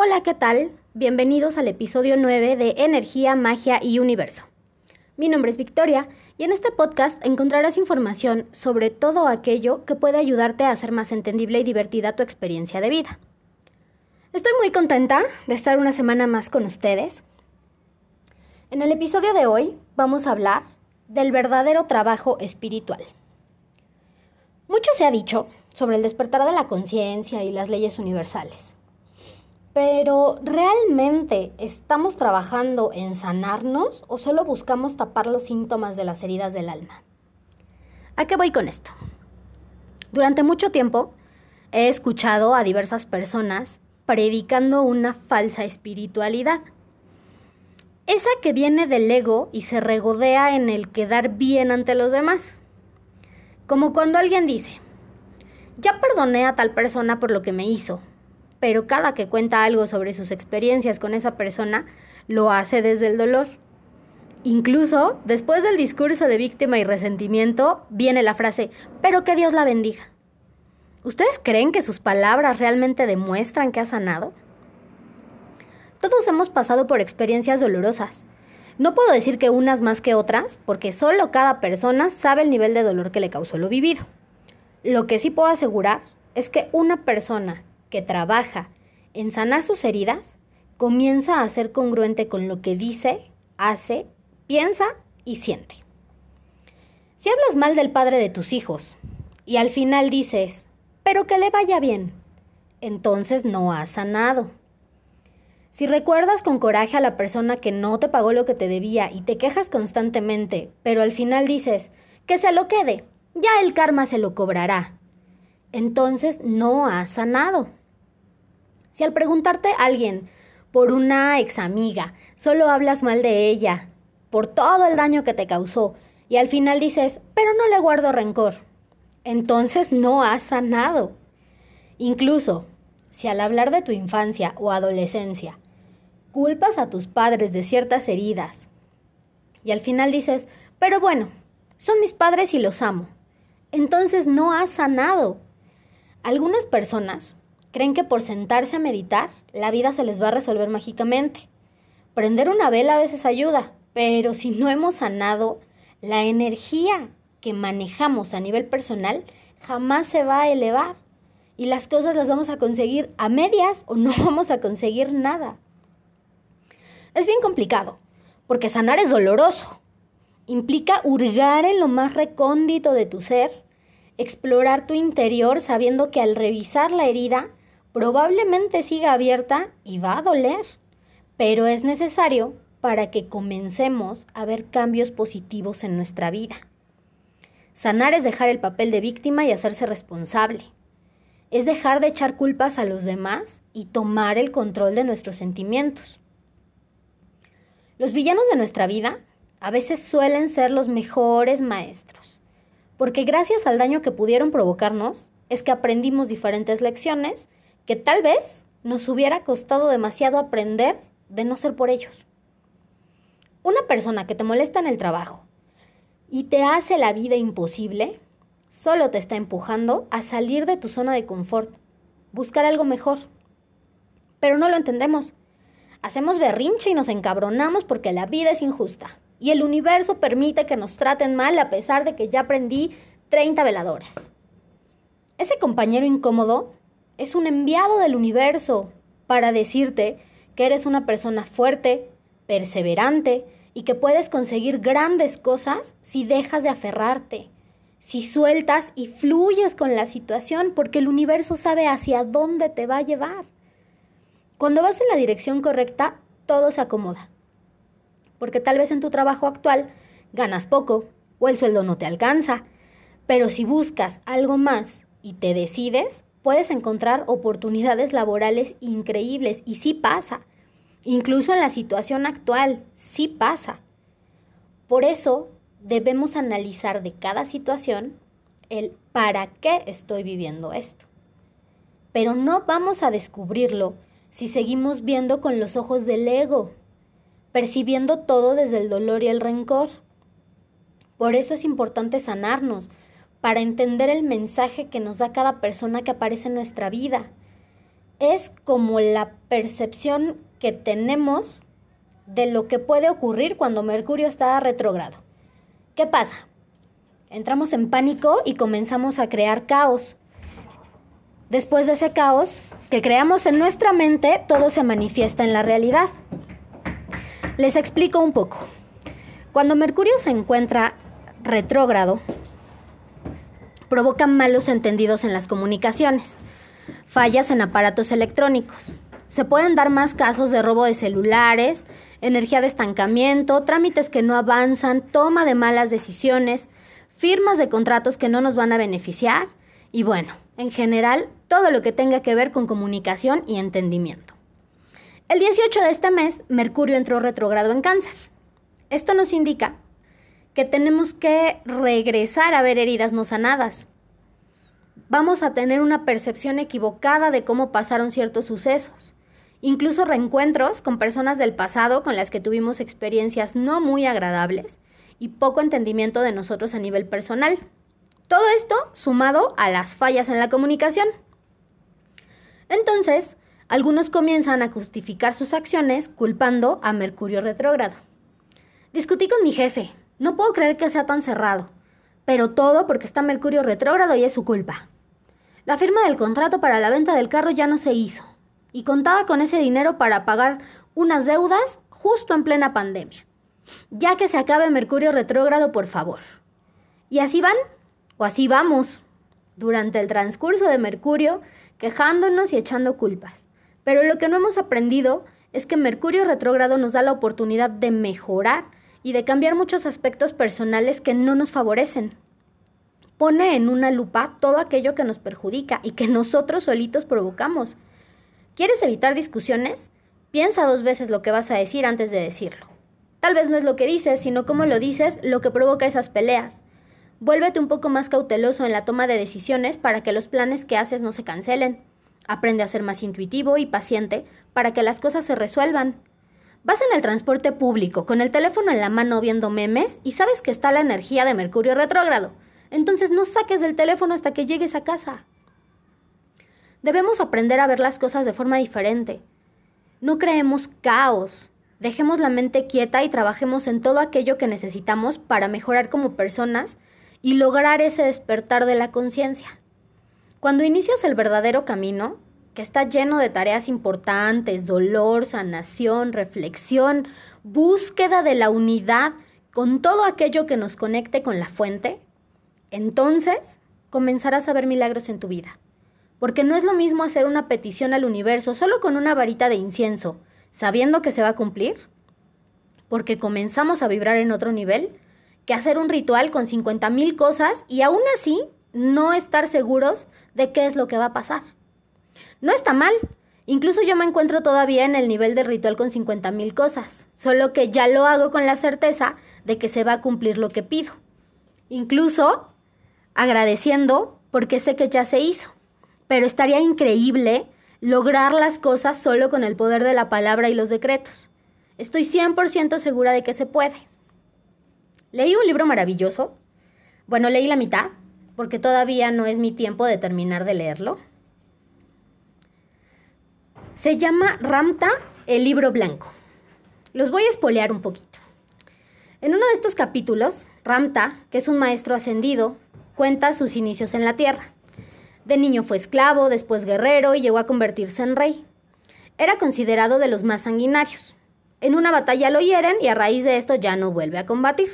Hola, ¿qué tal? Bienvenidos al episodio 9 de Energía, Magia y Universo. Mi nombre es Victoria y en este podcast encontrarás información sobre todo aquello que puede ayudarte a hacer más entendible y divertida tu experiencia de vida. Estoy muy contenta de estar una semana más con ustedes. En el episodio de hoy vamos a hablar del verdadero trabajo espiritual. Mucho se ha dicho sobre el despertar de la conciencia y las leyes universales. Pero ¿realmente estamos trabajando en sanarnos o solo buscamos tapar los síntomas de las heridas del alma? ¿A qué voy con esto? Durante mucho tiempo he escuchado a diversas personas predicando una falsa espiritualidad. Esa que viene del ego y se regodea en el quedar bien ante los demás. Como cuando alguien dice, ya perdoné a tal persona por lo que me hizo, pero cada que cuenta algo sobre sus experiencias con esa persona, lo hace desde el dolor. Incluso después del discurso de víctima y resentimiento, viene la frase, pero que Dios la bendiga. ¿Ustedes creen que sus palabras realmente demuestran que ha sanado? Todos hemos pasado por experiencias dolorosas. No puedo decir que unas más que otras, porque solo cada persona sabe el nivel de dolor que le causó lo vivido. Lo que sí puedo asegurar es que una persona que trabaja en sanar sus heridas, comienza a ser congruente con lo que dice, hace, piensa y siente. Si hablas mal del padre de tus hijos y al final dices, pero que le vaya bien, entonces no has sanado. Si recuerdas con coraje a la persona que no te pagó lo que te debía y te quejas constantemente, pero al final dices, que se lo quede, ya el karma se lo cobrará, entonces no has sanado. Si al preguntarte a alguien por una ex amiga, solo hablas mal de ella, por todo el daño que te causó, y al final dices, pero no le guardo rencor, entonces no has sanado. Incluso, si al hablar de tu infancia o adolescencia, culpas a tus padres de ciertas heridas, y al final dices, pero bueno, son mis padres y los amo, entonces no has sanado. Algunas personas Creen que por sentarse a meditar, la vida se les va a resolver mágicamente. Prender una vela a veces ayuda, pero si no hemos sanado, la energía que manejamos a nivel personal jamás se va a elevar. Y las cosas las vamos a conseguir a medias o no vamos a conseguir nada. Es bien complicado, porque sanar es doloroso. Implica hurgar en lo más recóndito de tu ser, explorar tu interior sabiendo que al revisar la herida probablemente siga abierta y va a doler, pero es necesario para que comencemos a ver cambios positivos en nuestra vida. Sanar es dejar el papel de víctima y hacerse responsable. Es dejar de echar culpas a los demás y tomar el control de nuestros sentimientos. Los villanos de nuestra vida a veces suelen ser los mejores maestros, porque gracias al daño que pudieron provocarnos es que aprendimos diferentes lecciones que tal vez nos hubiera costado demasiado aprender de no ser por ellos. Una persona que te molesta en el trabajo y te hace la vida imposible, solo te está empujando a salir de tu zona de confort, buscar algo mejor. Pero no lo entendemos. Hacemos berrinche y nos encabronamos porque la vida es injusta y el universo permite que nos traten mal a pesar de que ya aprendí 30 veladores. Ese compañero incómodo es un enviado del universo para decirte que eres una persona fuerte, perseverante y que puedes conseguir grandes cosas si dejas de aferrarte, si sueltas y fluyes con la situación porque el universo sabe hacia dónde te va a llevar. Cuando vas en la dirección correcta, todo se acomoda. Porque tal vez en tu trabajo actual ganas poco o el sueldo no te alcanza, pero si buscas algo más y te decides, puedes encontrar oportunidades laborales increíbles y sí pasa. Incluso en la situación actual, sí pasa. Por eso debemos analizar de cada situación el para qué estoy viviendo esto. Pero no vamos a descubrirlo si seguimos viendo con los ojos del ego, percibiendo todo desde el dolor y el rencor. Por eso es importante sanarnos, para entender el mensaje que nos da cada persona que aparece en nuestra vida. es como la percepción que tenemos de lo que puede ocurrir cuando Mercurio está retrógrado. ¿Qué pasa? Entramos en pánico y comenzamos a crear caos. Después de ese caos que creamos en nuestra mente, todo se manifiesta en la realidad. Les explico un poco. Cuando Mercurio se encuentra retrógrado, provoca malos entendidos en las comunicaciones, fallas en aparatos electrónicos. Se pueden dar más casos de robo de celulares, energía de estancamiento, trámites que no avanzan, toma de malas decisiones, firmas de contratos que no nos van a beneficiar y bueno, en general, todo lo que tenga que ver con comunicación y entendimiento. El 18 de este mes, Mercurio entró retrogrado en cáncer. Esto nos indica que tenemos que regresar a ver heridas no sanadas. Vamos a tener una percepción equivocada de cómo pasaron ciertos sucesos, incluso reencuentros con personas del pasado con las que tuvimos experiencias no muy agradables y poco entendimiento de nosotros a nivel personal. Todo esto sumado a las fallas en la comunicación. Entonces, algunos comienzan a justificar sus acciones culpando a Mercurio retrógrado. Discutí con mi jefe, no puedo creer que sea tan cerrado, pero todo porque está Mercurio retrógrado y es su culpa. La firma del contrato para la venta del carro ya no se hizo, y contaba con ese dinero para pagar unas deudas justo en plena pandemia. Ya que se acabe Mercurio retrógrado, por favor. Y así van, o así vamos, durante el transcurso de Mercurio, quejándonos y echando culpas. Pero lo que no hemos aprendido es que Mercurio retrógrado nos da la oportunidad de mejorar y de cambiar muchos aspectos personales que no nos favorecen. Pone en una lupa todo aquello que nos perjudica y que nosotros solitos provocamos. ¿Quieres evitar discusiones? Piensa dos veces lo que vas a decir antes de decirlo. Tal vez no es lo que dices, sino cómo lo dices lo que provoca esas peleas. Vuélvete un poco más cauteloso en la toma de decisiones para que los planes que haces no se cancelen. Aprende a ser más intuitivo y paciente para que las cosas se resuelvan. Vas en el transporte público con el teléfono en la mano viendo memes y sabes que está la energía de Mercurio retrógrado. Entonces no saques el teléfono hasta que llegues a casa. Debemos aprender a ver las cosas de forma diferente. No creemos caos. Dejemos la mente quieta y trabajemos en todo aquello que necesitamos para mejorar como personas y lograr ese despertar de la conciencia. Cuando inicias el verdadero camino, que está lleno de tareas importantes, dolor, sanación, reflexión, búsqueda de la unidad con todo aquello que nos conecte con la fuente, entonces comenzarás a ver milagros en tu vida. Porque no es lo mismo hacer una petición al universo solo con una varita de incienso, sabiendo que se va a cumplir, porque comenzamos a vibrar en otro nivel, que hacer un ritual con 50 mil cosas y aún así no estar seguros de qué es lo que va a pasar. No está mal. Incluso yo me encuentro todavía en el nivel de ritual con 50 mil cosas, solo que ya lo hago con la certeza de que se va a cumplir lo que pido. Incluso agradeciendo porque sé que ya se hizo. Pero estaría increíble lograr las cosas solo con el poder de la palabra y los decretos. Estoy 100% segura de que se puede. Leí un libro maravilloso. Bueno, leí la mitad, porque todavía no es mi tiempo de terminar de leerlo. Se llama Ramta, el libro blanco. Los voy a espolear un poquito. En uno de estos capítulos, Ramta, que es un maestro ascendido, cuenta sus inicios en la tierra. De niño fue esclavo, después guerrero y llegó a convertirse en rey. Era considerado de los más sanguinarios. En una batalla lo hieren y a raíz de esto ya no vuelve a combatir.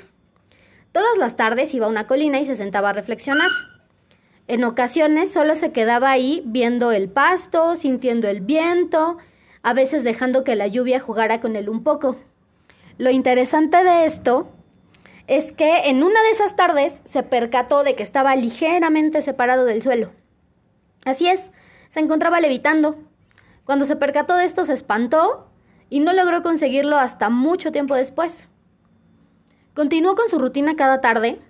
Todas las tardes iba a una colina y se sentaba a reflexionar. En ocasiones solo se quedaba ahí viendo el pasto, sintiendo el viento, a veces dejando que la lluvia jugara con él un poco. Lo interesante de esto es que en una de esas tardes se percató de que estaba ligeramente separado del suelo. Así es, se encontraba levitando. Cuando se percató de esto se espantó y no logró conseguirlo hasta mucho tiempo después. Continuó con su rutina cada tarde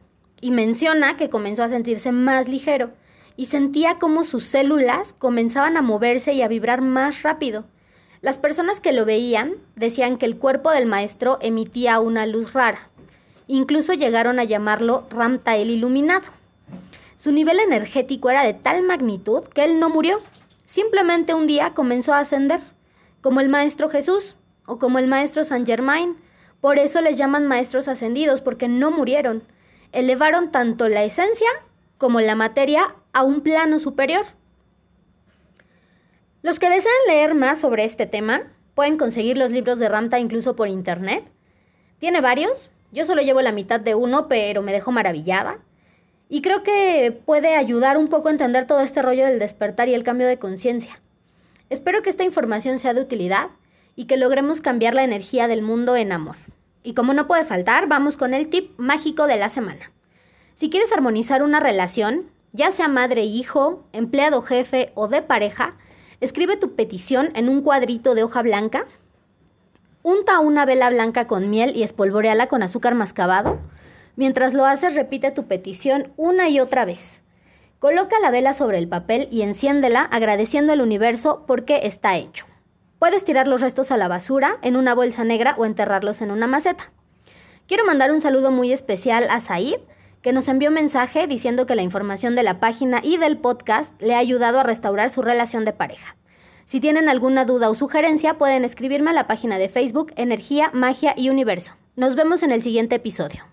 y menciona que comenzó a sentirse más ligero y sentía como sus células comenzaban a moverse y a vibrar más rápido. Las personas que lo veían decían que el cuerpo del maestro emitía una luz rara. Incluso llegaron a llamarlo Ramtael iluminado. Su nivel energético era de tal magnitud que él no murió. simplemente un día comenzó a ascender, como el Maestro Jesús o como el Maestro Saint Germain. Por eso les llaman maestros ascendidos, porque no murieron. Elevaron tanto la esencia como la materia a un plano superior. Los que desean leer más sobre este tema pueden conseguir los libros de Ramta incluso por internet. Tiene varios, yo solo llevo la mitad de uno, pero me dejó maravillada. Y creo que puede ayudar un poco a entender todo este rollo del despertar y el cambio de conciencia. Espero que esta información sea de utilidad y que logremos cambiar la energía del mundo en amor. Y como no puede faltar, vamos con el tip mágico de la semana. Si quieres armonizar una relación, ya sea madre-hijo, empleado-jefe o de pareja, escribe tu petición en un cuadrito de hoja blanca, unta una vela blanca con miel y espolvoreala con azúcar mascabado. Mientras lo haces, repite tu petición una y otra vez. Coloca la vela sobre el papel y enciéndela agradeciendo al universo porque está hecho. Puedes tirar los restos a la basura, en una bolsa negra o enterrarlos en una maceta. Quiero mandar un saludo muy especial a Said, que nos envió mensaje diciendo que la información de la página y del podcast le ha ayudado a restaurar su relación de pareja. Si tienen alguna duda o sugerencia, pueden escribirme a la página de Facebook Energía, Magia y Universo. Nos vemos en el siguiente episodio.